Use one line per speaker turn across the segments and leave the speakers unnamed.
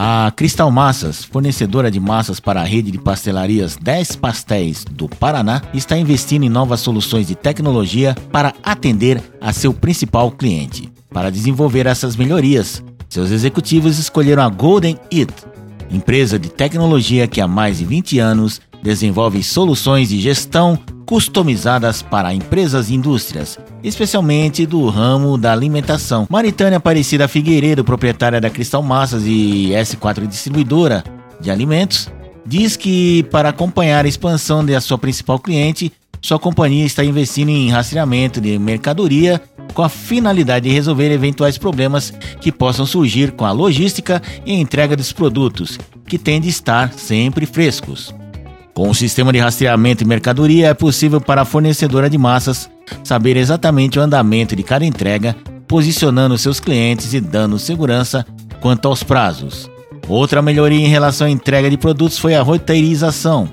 A Cristal Massas, fornecedora de massas para a rede de pastelarias 10 Pastéis do Paraná, está investindo em novas soluções de tecnologia para atender a seu principal cliente. Para desenvolver essas melhorias, seus executivos escolheram a Golden It, empresa de tecnologia que há mais de 20 anos desenvolve soluções de gestão customizadas para empresas e indústrias, especialmente do ramo da alimentação. Maritânia Aparecida Figueiredo, proprietária da Cristal Massas e S4 distribuidora de alimentos, diz que para acompanhar a expansão da sua principal cliente, sua companhia está investindo em rastreamento de mercadoria com a finalidade de resolver eventuais problemas que possam surgir com a logística e entrega dos produtos, que têm de estar sempre frescos. Com o sistema de rastreamento de mercadoria, é possível para a fornecedora de massas saber exatamente o andamento de cada entrega, posicionando seus clientes e dando segurança quanto aos prazos. Outra melhoria em relação à entrega de produtos foi a roteirização.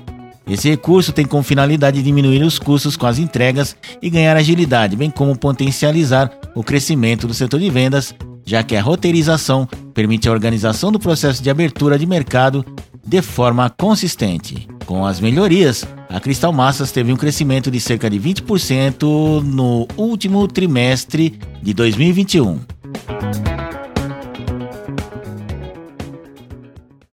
Esse recurso tem como finalidade diminuir os custos com as entregas e ganhar agilidade, bem como potencializar o crescimento do setor de vendas, já que a roteirização permite a organização do processo de abertura de mercado de forma consistente. Com as melhorias, a Cristal Massas teve um crescimento de cerca de 20% no último trimestre de 2021.